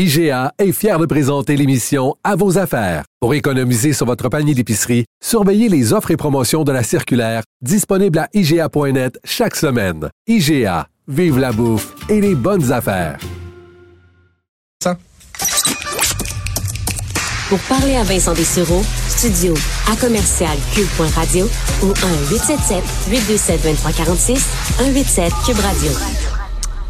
IGA est fier de présenter l'émission À vos affaires. Pour économiser sur votre panier d'épicerie, surveillez les offres et promotions de la circulaire disponible à IGA.net chaque semaine. IGA, vive la bouffe et les bonnes affaires. Pour parler à Vincent Dessureau, studio à commercial cube.radio ou 1-877-827-2346, 187 Cube Radio.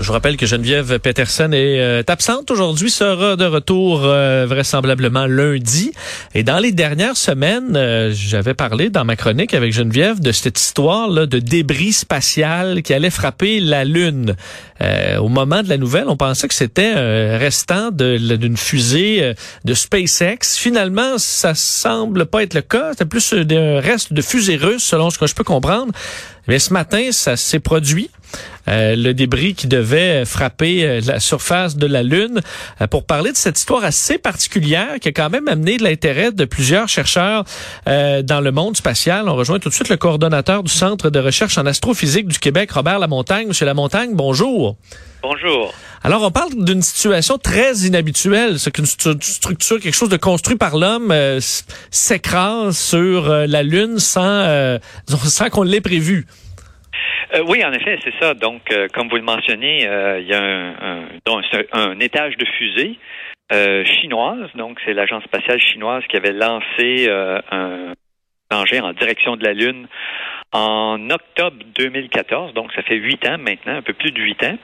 Je vous rappelle que Geneviève Peterson est euh, absente aujourd'hui, sera de retour euh, vraisemblablement lundi. Et dans les dernières semaines, euh, j'avais parlé dans ma chronique avec Geneviève de cette histoire là, de débris spatial qui allait frapper la Lune. au moment de la nouvelle, on pensait que c'était un restant d'une fusée de SpaceX. Finalement, ça semble pas être le cas. C'était plus un reste de fusée russe, selon ce que je peux comprendre. Mais ce matin, ça s'est produit. Euh, le débris qui devait frapper euh, la surface de la Lune. Euh, pour parler de cette histoire assez particulière qui a quand même amené de l'intérêt de plusieurs chercheurs dans le monde spatial, on rejoint tout de suite le coordonnateur du Centre de recherche en astrophysique du Québec, Robert Lamontagne. Monsieur Lamontagne, bonjour. Bonjour. Alors, on parle d'une situation très inhabituelle. C'est qu'une structure, quelque chose de construit par l'homme, s'écrase sur la Lune sans, sans qu'on l'ait prévu. Euh, oui, en effet, c'est ça. Donc, euh, comme vous le mentionnez, euh, il y a un, un, étage de fusée chinoise. Donc, c'est l'agence spatiale chinoise qui avait lancé un engin en direction de la Lune en octobre 2014. Donc, ça fait huit ans maintenant, un peu plus de huit ans.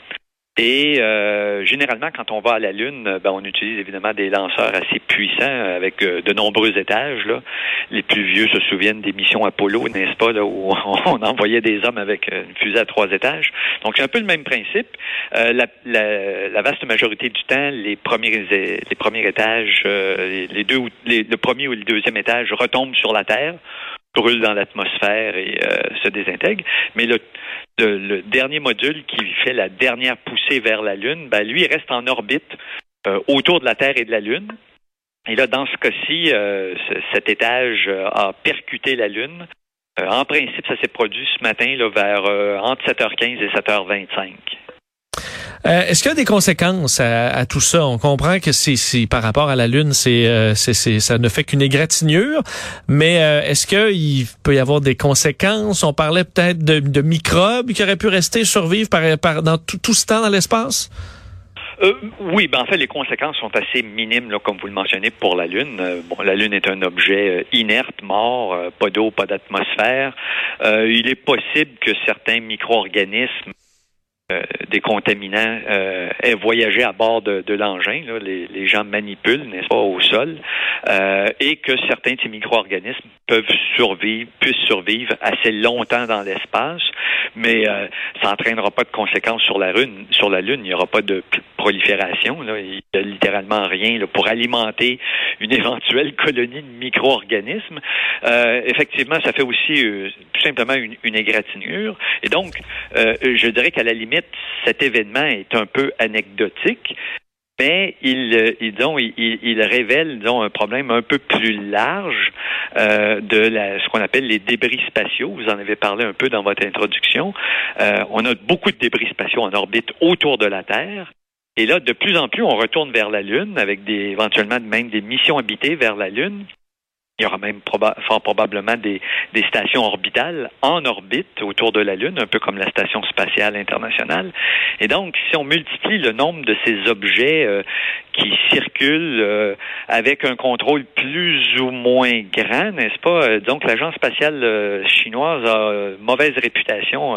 Et euh, généralement, quand on va à la Lune, ben, on utilise évidemment des lanceurs assez puissants avec euh, de nombreux étages. Là. Les plus vieux se souviennent des missions Apollo, n'est-ce pas, là, où on envoyait des hommes avec une fusée à trois étages. Donc, c'est un peu le même principe. Euh, la, la, la, vaste majorité du temps, les premiers, les premiers étages, les deux, les, le premier ou le deuxième étage retombent sur la Terre brûle dans l'atmosphère et se désintègre. Mais le, dernier module qui fait la dernière poussée vers la Lune, ben, lui, il reste en orbite euh, autour de la Terre et de la Lune. Et là, dans ce cas-ci, euh, cet étage euh, a percuté la Lune. en principe, ça s'est produit ce matin là, vers entre 7h15 et 7h25. Euh, est-ce qu'il y a des conséquences à, tout ça? On comprend que c'est par rapport à la Lune, euh, c'est ça ne fait qu'une égratignure, mais euh, est-ce qu'il peut y avoir des conséquences? On parlait peut-être de, microbes qui auraient pu rester survivre par, dans tout, ce temps dans l'espace? oui, ben en fait, les conséquences sont assez minimes, comme vous le mentionnez, pour la Lune. bon, la Lune est un objet inerte, mort, pas d'eau, pas d'atmosphère. il est possible que certains micro-organismes euh, des contaminants euh, aient voyagé à bord de, l'engin. Les, les, gens manipulent, n'est-ce pas, au sol, euh, et que certains de ces micro-organismes peuvent survivre, puissent survivre assez longtemps dans l'espace, mais euh, ça n'entraînera pas de conséquences sur la Lune. Sur la Lune, il n'y aura pas de prolifération. Là. Il n'y a littéralement rien là, pour alimenter une éventuelle colonie de micro-organismes. Euh, effectivement, ça fait aussi euh, tout simplement une, une, égratignure. Et donc, je dirais qu'à la limite, cet événement est un peu anecdotique, mais il, euh, il, il, il, révèle disons, un problème un peu plus large euh, de la, ce qu'on appelle les débris spatiaux. Vous en avez parlé un peu dans votre introduction. Euh, on a beaucoup de débris spatiaux en orbite autour de la Terre. Et là, de plus en plus, on retourne vers la Lune avec des, éventuellement même des missions habitées vers la Lune. Il y aura même fort probablement des, stations orbitales en orbite autour de la Lune, un peu comme la Station spatiale internationale. Et donc, si on multiplie le nombre de ces objets euh, qui circulent euh, avec un contrôle plus ou moins grand, n'est-ce pas? Euh, donc, l'agence spatiale chinoise a mauvaise réputation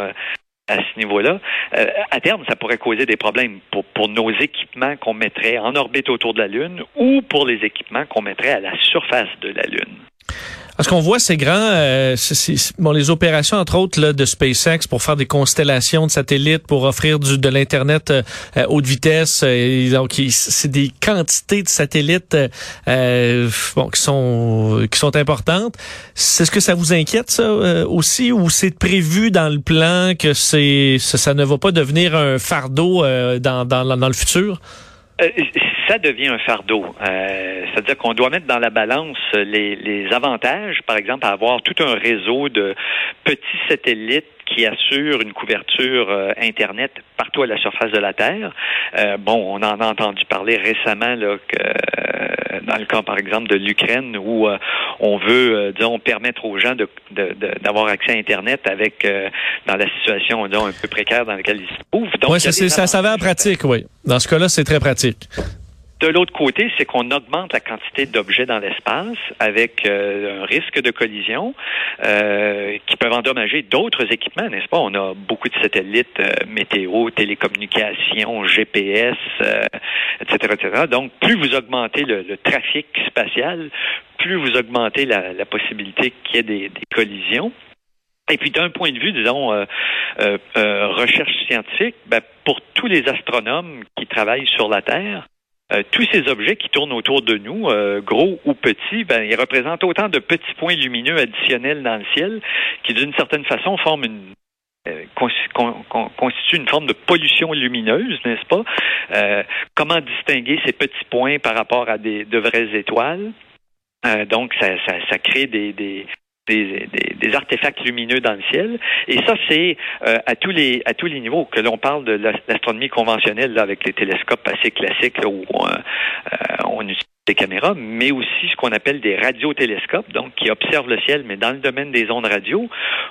à ce niveau-là. Euh, à terme, ça pourrait causer des problèmes pour, pour nos équipements qu'on mettrait en orbite autour de la Lune ou pour les équipements qu'on mettrait à la surface de la Lune. Parce qu'on voit ces grands, euh, bon, les opérations entre autres là, de SpaceX pour faire des constellations de satellites, pour offrir du, de l'internet euh, haute vitesse. Euh, donc, c'est des quantités de satellites euh, bon qui sont qui sont importantes. C'est ce que ça vous inquiète ça aussi, ou c'est prévu dans le plan que c'est ça, ça, ne va pas devenir un fardeau dans, dans dans le futur? Ça devient un fardeau. Euh, C'est-à-dire qu'on doit mettre dans la balance les, les avantages, par exemple, à avoir tout un réseau de petits satellites qui assure une couverture euh, Internet partout à la surface de la Terre. Euh, bon, on en a entendu parler récemment là, que, euh, dans le cas, par exemple, de l'Ukraine, où on veut, disons, permettre aux gens d'avoir de, accès à Internet avec, dans la situation, disons, un peu précaire dans laquelle ils se trouvent. Oui, ça, ça s'avère pratique, oui. Dans ce cas-là, c'est très pratique. De l'autre côté, c'est qu'on augmente la quantité d'objets dans l'espace avec euh, un risque de collision euh, qui peuvent endommager d'autres équipements, n'est-ce pas? On a beaucoup de satellites euh, météo, télécommunications, GPS, etc., etc. Donc, plus vous augmentez le, trafic spatial, plus vous augmentez la, possibilité qu'il y ait des, collisions. Et puis d'un point de vue, disons, recherche scientifique, ben, pour tous les astronomes qui travaillent sur la Terre, euh, tous ces objets qui tournent autour de nous, euh, gros ou petits, ben, ils représentent autant de petits points lumineux additionnels dans le ciel qui, d'une certaine façon, forment une euh, constitue une forme de pollution lumineuse, n'est-ce pas? comment distinguer ces petits points par rapport à des, de vraies étoiles? donc, ça, ça, ça crée des, des, des, des, artefacts lumineux dans le ciel. Et ça, c'est euh, à tous les à tous les niveaux que l'on parle de l'astronomie conventionnelle là, avec les télescopes assez classiques là, où on, euh, on utilise des caméras, mais aussi ce qu'on appelle des radiotélescopes, donc qui observent le ciel, mais dans le domaine des ondes radio,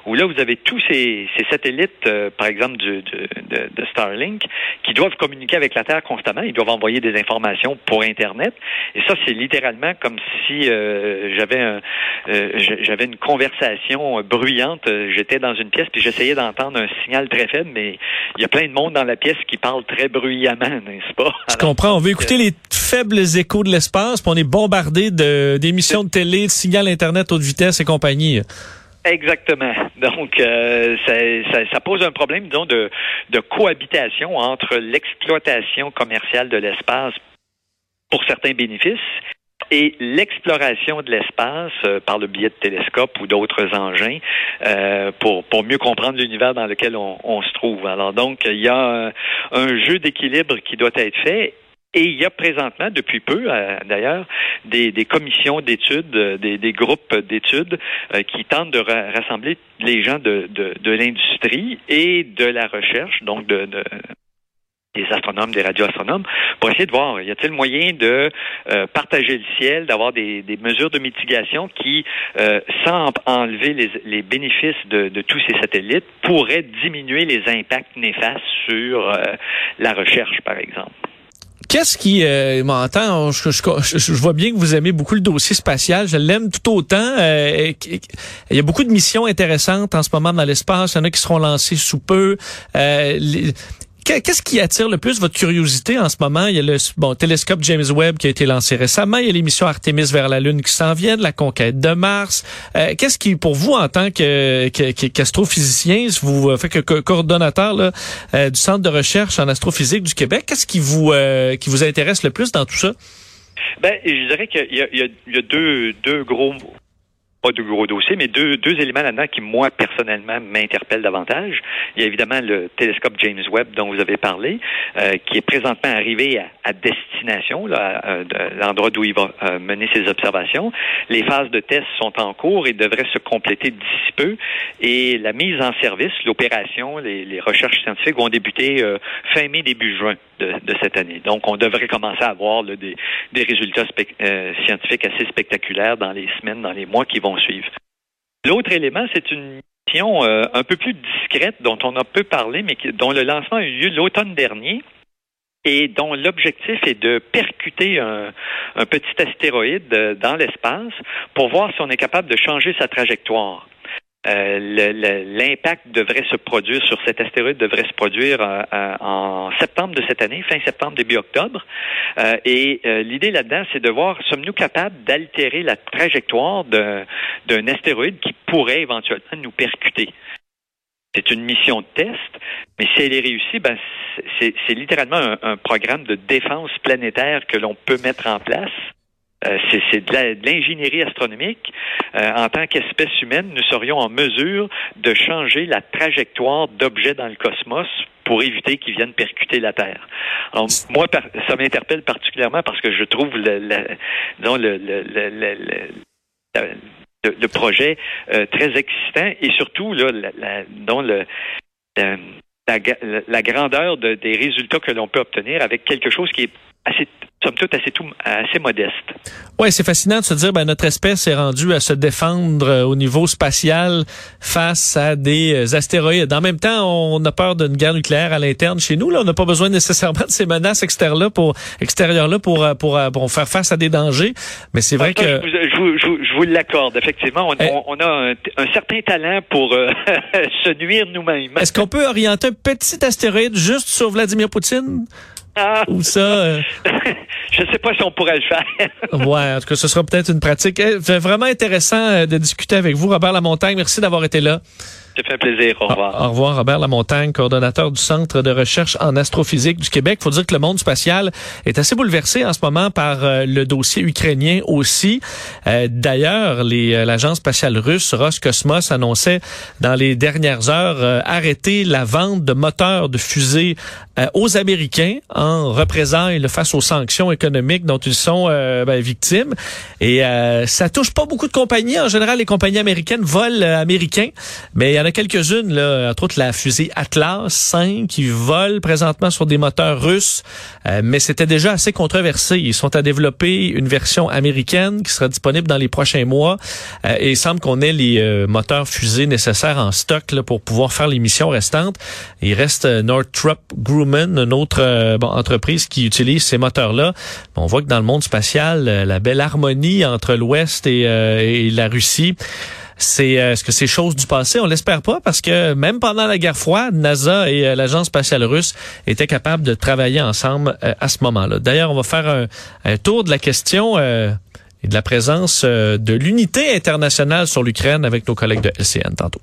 où là, vous avez tous ces, ces satellites, euh, par exemple, du, de, de, Starlink, qui doivent communiquer avec la Terre constamment. Ils doivent envoyer des informations pour Internet. Et ça, c'est littéralement comme si euh, j'avais un, euh, j'avais une conversation bruyante. J'étais dans une pièce, puis j'essayais d'entendre un signal très faible, mais il y a plein de monde dans la pièce qui parle très bruyamment, n'est-ce pas? Je comprends. On veut écouter les faibles échos de l'espace on est bombardé d'émissions de, télé, de signal Internet haute vitesse et compagnie. Exactement. Donc, euh, ça, pose un problème, disons, de, cohabitation entre l'exploitation commerciale de l'espace pour certains bénéfices et l'exploration de l'espace euh, par le biais de télescopes ou d'autres engins euh, pour, pour mieux comprendre l'univers dans lequel on, se trouve. Alors donc, il y a un jeu d'équilibre qui doit être fait et il y a présentement, depuis peu euh, d'ailleurs, des, commissions d'études, euh, des, groupes d'études euh, qui tentent de rassembler les gens de, de, l'industrie et de la recherche, donc de, des astronomes, des radioastronomes, pour essayer de voir, y a-t-il moyen de partager le ciel, d'avoir des, mesures de mitigation qui, sans enlever les, les bénéfices de, de, tous ces satellites, pourraient diminuer les impacts néfastes sur la recherche, par exemple. Qu'est-ce qui euh, m'entend? Je, je, vois bien que vous aimez beaucoup le dossier spatial. Je l'aime tout autant. Euh, il y a beaucoup de missions intéressantes en ce moment dans l'espace. Il y en a qui seront lancées sous peu. Euh, Qu'est-ce qui attire le plus votre curiosité en ce moment? Il y a le bon, télescope James Webb qui a été lancé récemment. Il y a l'émission Artemis vers la Lune qui s'en vient, la conquête de Mars. Euh, Qu'est-ce qui, pour vous, en tant qu'astrophysicien, que, vous euh, fait que, coordonnateur là, euh, du Centre de recherche en astrophysique du Québec, qu'est-ce qui vous euh, qui vous intéresse le plus dans tout ça? Ben, je dirais qu'il y, y, a deux, deux gros pas de gros dossiers, mais deux, deux éléments là-dedans qui, moi, personnellement, m'interpellent davantage. Il y a évidemment le télescope James Webb dont vous avez parlé, euh, qui est présentement arrivé à, destination, là, à, l'endroit d'où il va euh, mener ses observations. Les phases de test sont en cours et devraient se compléter d'ici peu. Et la mise en service, l'opération, les, recherches scientifiques vont débuter euh, fin mai, début juin de, cette année. Donc, on devrait commencer à avoir des, des, résultats scientifiques assez spectaculaires dans les semaines, dans les mois qui vont L'autre élément, c'est une mission euh, un peu plus discrète dont on a peu parlé, mais dont le lancement a eu lieu l'automne dernier et dont l'objectif est de percuter un, petit astéroïde euh, dans l'espace pour voir si on est capable de changer sa trajectoire. L'impact devrait se produire sur cet astéroïde devrait se produire en septembre de cette année, fin septembre, début octobre. et l'idée là-dedans, c'est de voir sommes-nous capables d'altérer la trajectoire d'un astéroïde qui pourrait éventuellement nous percuter? C'est une mission de test, mais si elle est réussie, ben, c'est littéralement un, programme de défense planétaire que l'on peut mettre en place. Euh, c'est de l'ingénierie astronomique. Euh, en tant qu'espèce humaine, nous serions en mesure de changer la trajectoire d'objets dans le cosmos pour éviter qu'ils viennent percuter la Terre. Alors, moi, ça m'interpelle particulièrement parce que je trouve le, le, le le, projet euh, très excitant et surtout là, la, dont le, la, grandeur des résultats que l'on peut obtenir avec quelque chose qui est assez somme toute assez, tout, assez modeste. Oui, c'est fascinant de se dire ben notre espèce est rendue à se défendre euh, au niveau spatial face à des euh, astéroïdes. En même temps, on a peur d'une guerre nucléaire à l'interne chez nous. Là, on n'a pas besoin nécessairement de ces menaces extérieures là pour extérieures là pour, pour pour faire face à des dangers. Mais c'est vrai que je vous, je, je vous l'accorde. Effectivement, on, eh. on, a un, certain talent pour euh, se nuire nous-mêmes. Est-ce qu'on peut orienter un petit astéroïde juste sur Vladimir Poutine? Ah. Ou ça. Euh... je sais pas si on pourrait le faire. ouais, en tout cas, ce sera peut-être une pratique. Eh, vraiment intéressant euh, de discuter avec vous, Robert Lamontagne. Merci d'avoir été là. Ça fait plaisir. Au revoir. Au revoir, Robert Lamontagne, coordonnateur du Centre de recherche en astrophysique du Québec. faut dire que le monde spatial est assez bouleversé en ce moment par euh, le dossier ukrainien aussi. Euh, d'ailleurs, euh, l'agence spatiale russe Roscosmos annonçait dans les dernières heures arrêter la vente de moteurs de fusées aux Américains en représailles face aux sanctions économiques dont ils sont ben, victimes. Et ça touche pas beaucoup de compagnies. En général, les compagnies américaines volent américains, mais il y en a quelques-unes, là, entre autres la fusée Atlas 5 qui vole présentement sur des moteurs russes, euh, mais c'était déjà assez controversé. Ils sont à développer une version américaine qui sera disponible dans les prochains mois euh, et il semble qu'on ait les euh, moteurs fusées nécessaires en stock là, pour pouvoir faire les missions restantes. Il reste Northrop Grumman, une autre bon, entreprise qui utilise ces moteurs-là. On voit que dans le monde spatial, la belle harmonie entre l'Ouest et, et la Russie c'est euh, est-ce que c'est chose du passé? On l'espère pas parce que même pendant la guerre froide, NASA et euh, l'agence spatiale russe étaient capables de travailler ensemble euh, à ce moment-là. D'ailleurs, on va faire un, un tour de la question et de la présence de l'unité internationale sur l'Ukraine avec nos collègues de LCN tantôt.